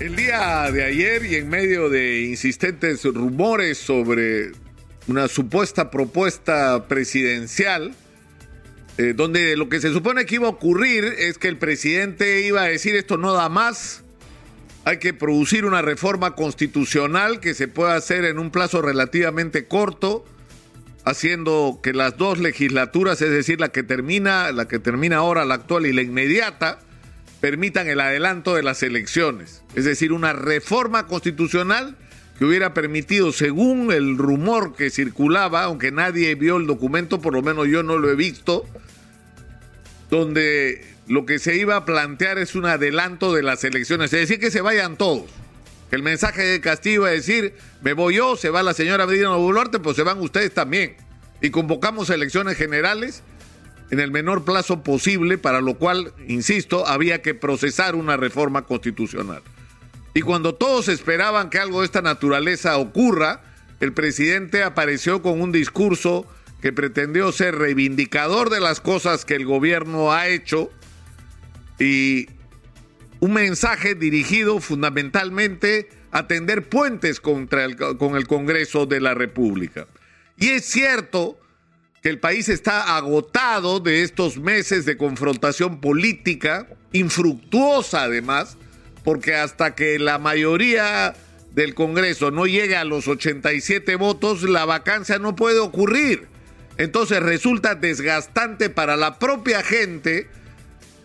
El día de ayer y en medio de insistentes rumores sobre una supuesta propuesta presidencial, eh, donde lo que se supone que iba a ocurrir es que el presidente iba a decir esto no da más, hay que producir una reforma constitucional que se pueda hacer en un plazo relativamente corto, haciendo que las dos legislaturas, es decir, la que termina, la que termina ahora, la actual y la inmediata, permitan el adelanto de las elecciones. Es decir, una reforma constitucional que hubiera permitido, según el rumor que circulaba, aunque nadie vio el documento, por lo menos yo no lo he visto, donde lo que se iba a plantear es un adelanto de las elecciones, es decir, que se vayan todos. El mensaje de Castillo a decir, me voy yo, se va la señora Medina Boluarte, pues se van ustedes también. Y convocamos elecciones generales en el menor plazo posible, para lo cual, insisto, había que procesar una reforma constitucional. Y cuando todos esperaban que algo de esta naturaleza ocurra, el presidente apareció con un discurso que pretendió ser reivindicador de las cosas que el gobierno ha hecho y un mensaje dirigido fundamentalmente a tender puentes contra el, con el Congreso de la República. Y es cierto que el país está agotado de estos meses de confrontación política, infructuosa además, porque hasta que la mayoría del Congreso no llegue a los 87 votos, la vacancia no puede ocurrir. Entonces resulta desgastante para la propia gente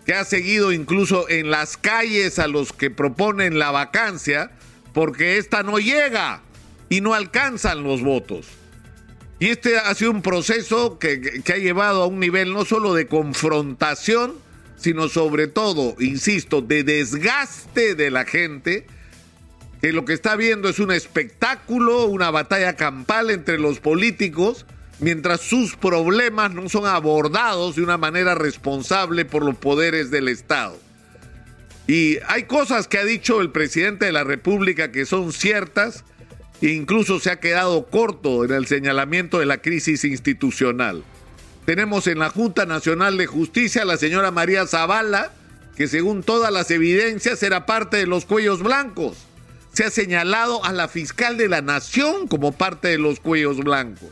que ha seguido incluso en las calles a los que proponen la vacancia, porque esta no llega y no alcanzan los votos. Y este ha sido un proceso que, ha llevado a un nivel no solo de confrontación, sino sobre todo, insisto, de desgaste de la gente, que lo que está viendo es un espectáculo, una batalla campal entre los políticos, mientras sus problemas no son abordados de una manera responsable por los poderes del Estado. Y hay cosas que ha dicho el presidente de la República que son ciertas, incluso se ha quedado corto en el señalamiento de la crisis institucional. Tenemos en la Junta Nacional de Justicia a la señora María Zavala, que según todas las evidencias era parte de los cuellos blancos. Se ha señalado a la fiscal de la nación como parte de los cuellos blancos.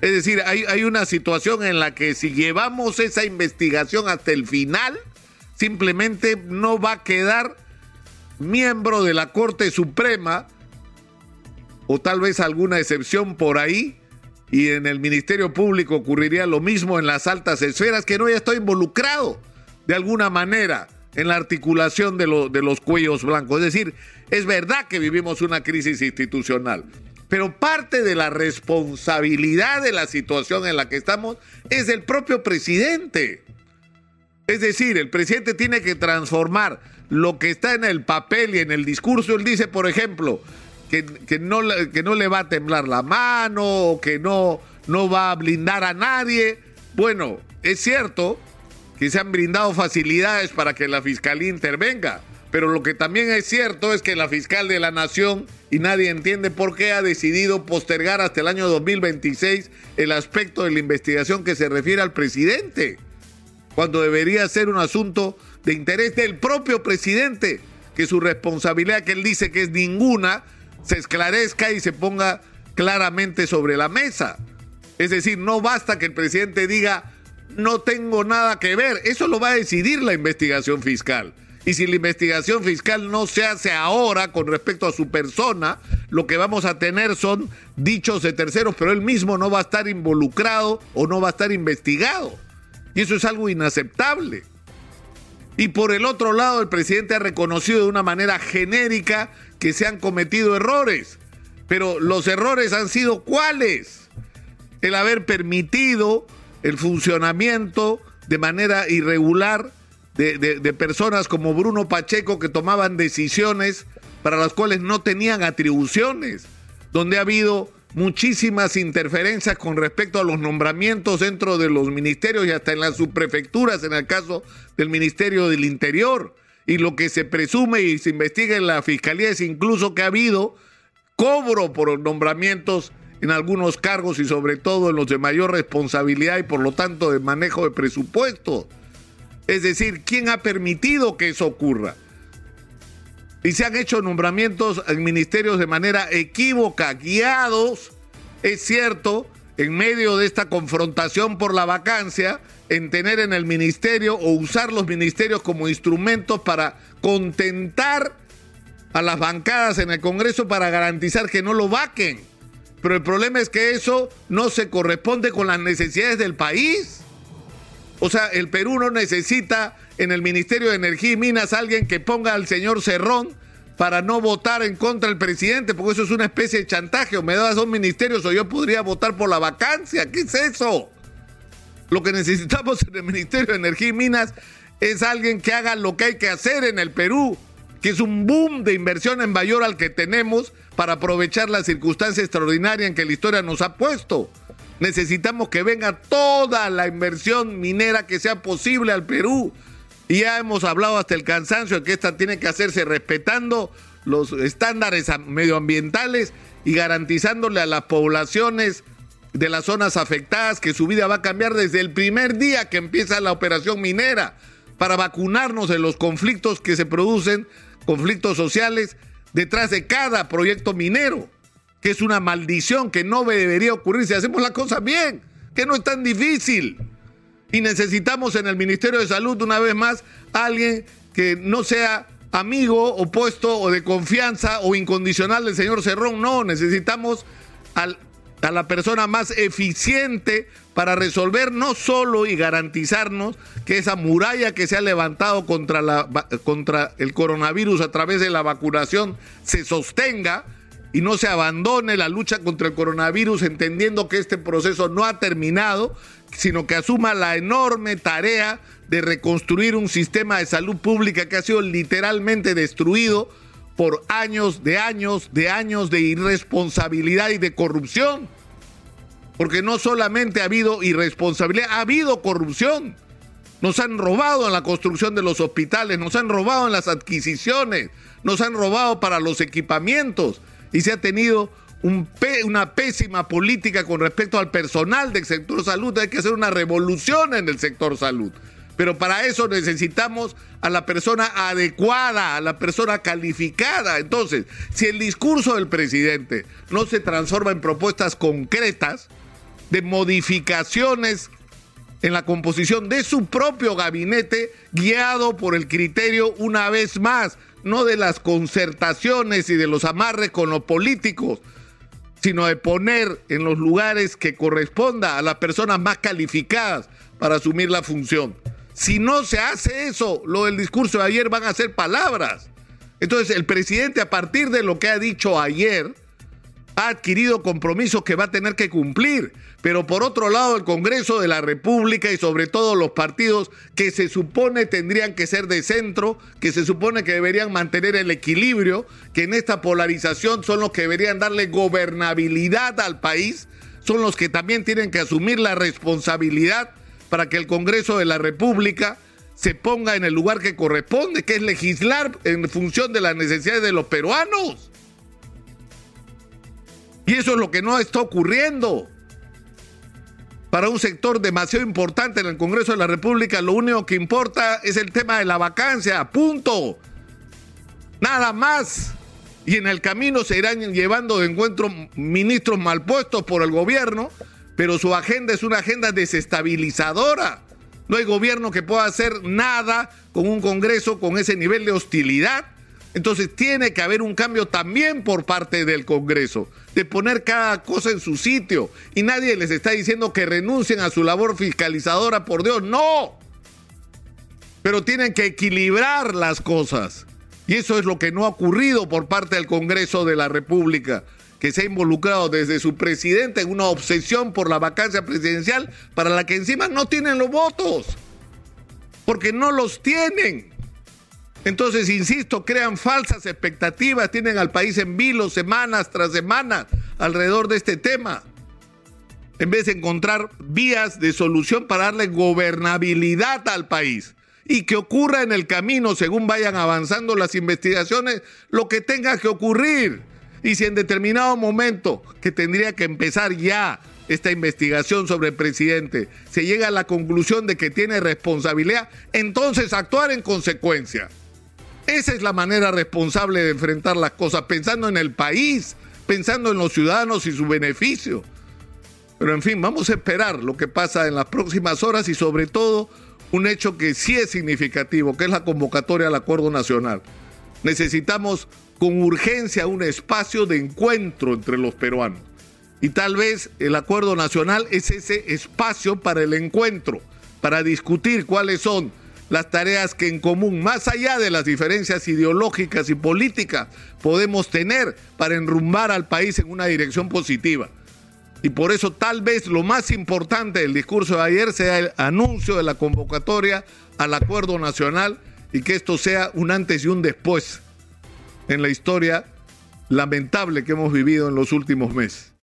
Es decir, hay, hay una situación en la que si llevamos esa investigación hasta el final, simplemente no va a quedar miembro de la Corte Suprema o tal vez alguna excepción por ahí, y en el Ministerio Público ocurriría lo mismo en las altas esferas, que no haya estado involucrado de alguna manera en la articulación de, de los cuellos blancos. Es decir, es verdad que vivimos una crisis institucional, pero parte de la responsabilidad de la situación en la que estamos es del propio presidente. Es decir, el presidente tiene que transformar lo que está en el papel y en el discurso. Él dice, por ejemplo, que, no, que no le va a temblar la mano o que no, no va a blindar a nadie. Bueno, es cierto que se han brindado facilidades para que la fiscalía intervenga, pero lo que también es cierto es que la fiscal de la nación, y nadie entiende por qué, ha decidido postergar hasta el año 2026 el aspecto de la investigación que se refiere al presidente, cuando debería ser un asunto de interés del propio presidente, que su responsabilidad, que él dice que es ninguna, se esclarezca y se ponga claramente sobre la mesa. Es decir, no basta que el presidente diga, no tengo nada que ver, eso lo va a decidir la investigación fiscal. Y si la investigación fiscal no se hace ahora con respecto a su persona, lo que vamos a tener son dichos de terceros, pero él mismo no va a estar involucrado o no va a estar investigado. Y eso es algo inaceptable. Y por el otro lado, el presidente ha reconocido de una manera genérica que se han cometido errores. Pero los errores han sido cuáles? El haber permitido el funcionamiento de manera irregular de, personas como Bruno Pacheco que tomaban decisiones para las cuales no tenían atribuciones, donde ha habido muchísimas interferencias con respecto a los nombramientos dentro de los ministerios y hasta en las subprefecturas, en el caso del Ministerio del Interior. Y lo que se presume y se investiga en la Fiscalía es incluso que ha habido cobro por nombramientos en algunos cargos y sobre todo en los de mayor responsabilidad y por lo tanto de manejo de presupuesto. Es decir, ¿quién ha permitido que eso ocurra? Y se han hecho nombramientos en ministerios de manera equívoca, guiados, es cierto, en medio de esta confrontación por la vacancia, en tener en el ministerio o usar los ministerios como instrumentos para contentar a las bancadas en el Congreso para garantizar que no lo vaquen. Pero el problema es que eso no se corresponde con las necesidades del país. O sea, el Perú no necesita en el Ministerio de Energía y Minas alguien que ponga al señor Cerrón para no votar en contra del presidente, porque eso es una especie de chantaje. O me das dos ministerios o yo podría votar por la vacancia. ¿Qué es eso? Lo que necesitamos en el Ministerio de Energía y Minas es alguien que haga lo que hay que hacer en el Perú, que es un boom de inversión en mayor al que tenemos para aprovechar la circunstancia extraordinaria en que la historia nos ha puesto. Necesitamos que venga toda la inversión minera que sea posible al Perú. Y ya hemos hablado hasta el cansancio de que esta tiene que hacerse respetando los estándares medioambientales y garantizándole a las poblaciones de las zonas afectadas que su vida va a cambiar desde el primer día que empieza la operación minera para vacunarnos de los conflictos que se producen conflictos sociales detrás de cada proyecto minero, que es una maldición que no debería ocurrir si hacemos las cosas bien, que no es tan difícil. Y necesitamos en el Ministerio de Salud, una vez más, alguien que no sea amigo, opuesto o de confianza o incondicional del señor Cerrón. No, necesitamos a la persona más eficiente para resolver no solo y garantizarnos que esa muralla que se ha levantado contra el coronavirus a través de la vacunación se sostenga y no se abandone la lucha contra el coronavirus entendiendo que este proceso no ha terminado, sino que asuma la enorme tarea de reconstruir un sistema de salud pública que ha sido literalmente destruido por años de años de años de irresponsabilidad y de corrupción. Porque no solamente ha habido irresponsabilidad, ha habido corrupción. Nos han robado en la construcción de los hospitales, nos han robado en las adquisiciones, nos han robado para los equipamientos y se ha tenido una pésima política con respecto al personal del sector salud. Hay que hacer una revolución en el sector salud. Pero para eso necesitamos a la persona adecuada, a la persona calificada. Entonces, si el discurso del presidente no se transforma en propuestas concretas de modificaciones en la composición de su propio gabinete, guiado por el criterio una vez más, no de las concertaciones y de los amarres con los políticos, sino de poner en los lugares que corresponda a las personas más calificadas para asumir la función. Si no se hace eso, lo del discurso de ayer van a ser palabras. Entonces el presidente a partir de lo que ha dicho ayer ha adquirido compromisos que va a tener que cumplir. Pero por otro lado, el Congreso de la República y sobre todo los partidos que se supone tendrían que ser de centro, que se supone que deberían mantener el equilibrio, que en esta polarización son los que deberían darle gobernabilidad al país, son los que también tienen que asumir la responsabilidad para que el Congreso de la República se ponga en el lugar que corresponde, que es legislar en función de las necesidades de los peruanos. Y eso es lo que no está ocurriendo. Para un sector demasiado importante en el Congreso de la República, lo único que importa es el tema de la vacancia, punto. Nada más. Y en el camino se irán llevando de encuentro ministros mal puestos por el gobierno pero su agenda es una agenda desestabilizadora. No hay gobierno que pueda hacer nada con un Congreso con ese nivel de hostilidad. Entonces tiene que haber un cambio también por parte del Congreso, de poner cada cosa en su sitio. Y nadie les está diciendo que renuncien a su labor fiscalizadora, por Dios, no. Pero tienen que equilibrar las cosas. Y eso es lo que no ha ocurrido por parte del Congreso de la República que se ha involucrado desde su presidente en una obsesión por la vacancia presidencial para la que encima no tienen los votos, porque no los tienen. Entonces, insisto, crean falsas expectativas, tienen al país en vilo semanas tras semanas alrededor de este tema, en vez de encontrar vías de solución para darle gobernabilidad al país y que ocurra en el camino, según vayan avanzando las investigaciones, lo que tenga que ocurrir. Y si en determinado momento, que tendría que empezar ya esta investigación sobre el presidente, se llega a la conclusión de que tiene responsabilidad, entonces actuar en consecuencia. Esa es la manera responsable de enfrentar las cosas, pensando en el país, pensando en los ciudadanos y su beneficio. Pero en fin, vamos a esperar lo que pasa en las próximas horas y sobre todo un hecho que sí es significativo, que es la convocatoria al acuerdo nacional. Necesitamos con urgencia un espacio de encuentro entre los peruanos. Y tal vez el acuerdo nacional es ese espacio para el encuentro, para discutir cuáles son las tareas que en común, más allá de las diferencias ideológicas y políticas, podemos tener para enrumbar al país en una dirección positiva. Y por eso tal vez lo más importante del discurso de ayer sea el anuncio de la convocatoria al acuerdo nacional y que esto sea un antes y un después en la historia lamentable que hemos vivido en los últimos meses.